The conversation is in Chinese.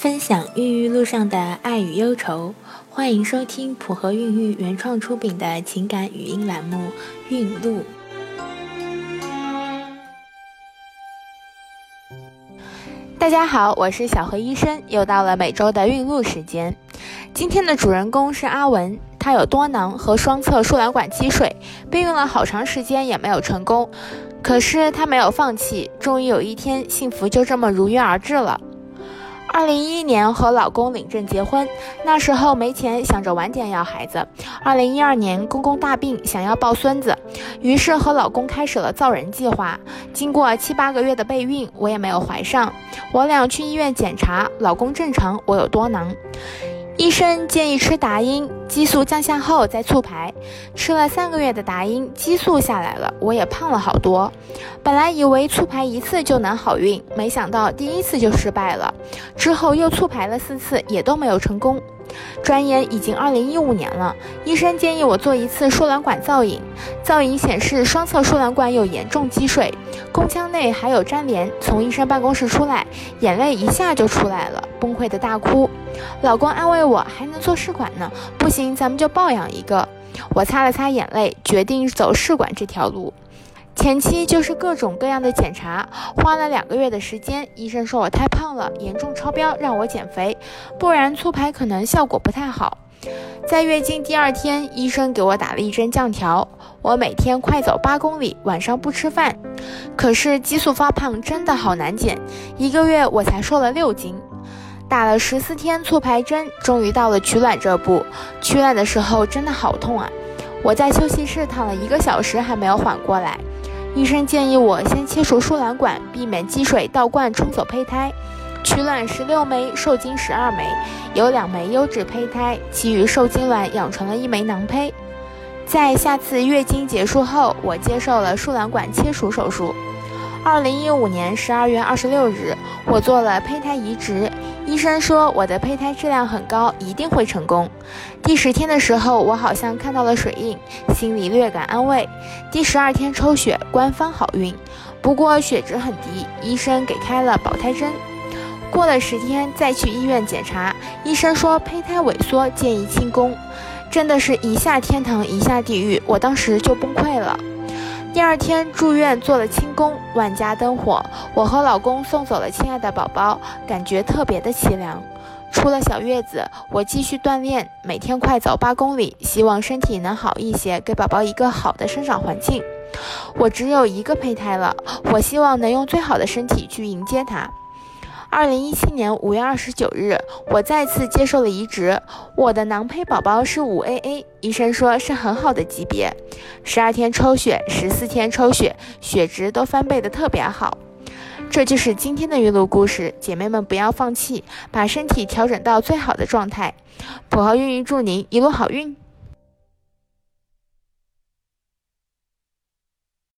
分享孕育路上的爱与忧愁，欢迎收听普和孕育原创出品的情感语音栏目《孕路》。大家好，我是小何医生，又到了每周的孕路时间。今天的主人公是阿文，她有多囊和双侧输卵管积水，备孕了好长时间也没有成功。可是他没有放弃，终于有一天，幸福就这么如约而至了。二零一一年和老公领证结婚，那时候没钱，想着晚点要孩子。二零一二年公公大病，想要抱孙子，于是和老公开始了造人计划。经过七八个月的备孕，我也没有怀上。我俩去医院检查，老公正常，我有多囊。医生建议吃达英，激素降下后再促排。吃了三个月的达英，激素下来了，我也胖了好多。本来以为促排一次就能好运，没想到第一次就失败了。之后又促排了四次，也都没有成功。转眼已经二零一五年了，医生建议我做一次输卵管造影，造影显示双侧输卵管有严重积水，宫腔内还有粘连。从医生办公室出来，眼泪一下就出来了，崩溃的大哭。老公安慰我还能做试管呢，不行咱们就抱养一个。我擦了擦眼泪，决定走试管这条路。前期就是各种各样的检查，花了两个月的时间。医生说我太胖了，严重超标，让我减肥，不然促排可能效果不太好。在月经第二天，医生给我打了一针降条，我每天快走八公里，晚上不吃饭。可是激素发胖真的好难减，一个月我才瘦了六斤。打了十四天促排针，终于到了取卵这步。取卵的时候真的好痛啊！我在休息室躺了一个小时，还没有缓过来。医生建议我先切除输卵管，避免积水倒灌冲走胚胎。取卵十六枚，受精十二枚，有两枚优质胚胎，其余受精卵养成了一枚囊胚。在下次月经结束后，我接受了输卵管切除手术。二零一五年十二月二十六日，我做了胚胎移植。医生说我的胚胎质量很高，一定会成功。第十天的时候，我好像看到了水印，心里略感安慰。第十二天抽血，官方好运，不过血脂很低，医生给开了保胎针。过了十天再去医院检查，医生说胚胎萎缩，建议清宫。真的是一下天堂一下地狱，我当时就崩溃了。第二天住院做了清宫，万家灯火，我和老公送走了亲爱的宝宝，感觉特别的凄凉。出了小月子，我继续锻炼，每天快走八公里，希望身体能好一些，给宝宝一个好的生长环境。我只有一个胚胎了，我希望能用最好的身体去迎接他。二零一七年五月二十九日，我再次接受了移植。我的囊胚宝宝是五 AA，医生说是很好的级别。十二天抽血，十四天抽血，血值都翻倍的特别好。这就是今天的孕路故事，姐妹们不要放弃，把身体调整到最好的状态。普和孕育祝您一路好运。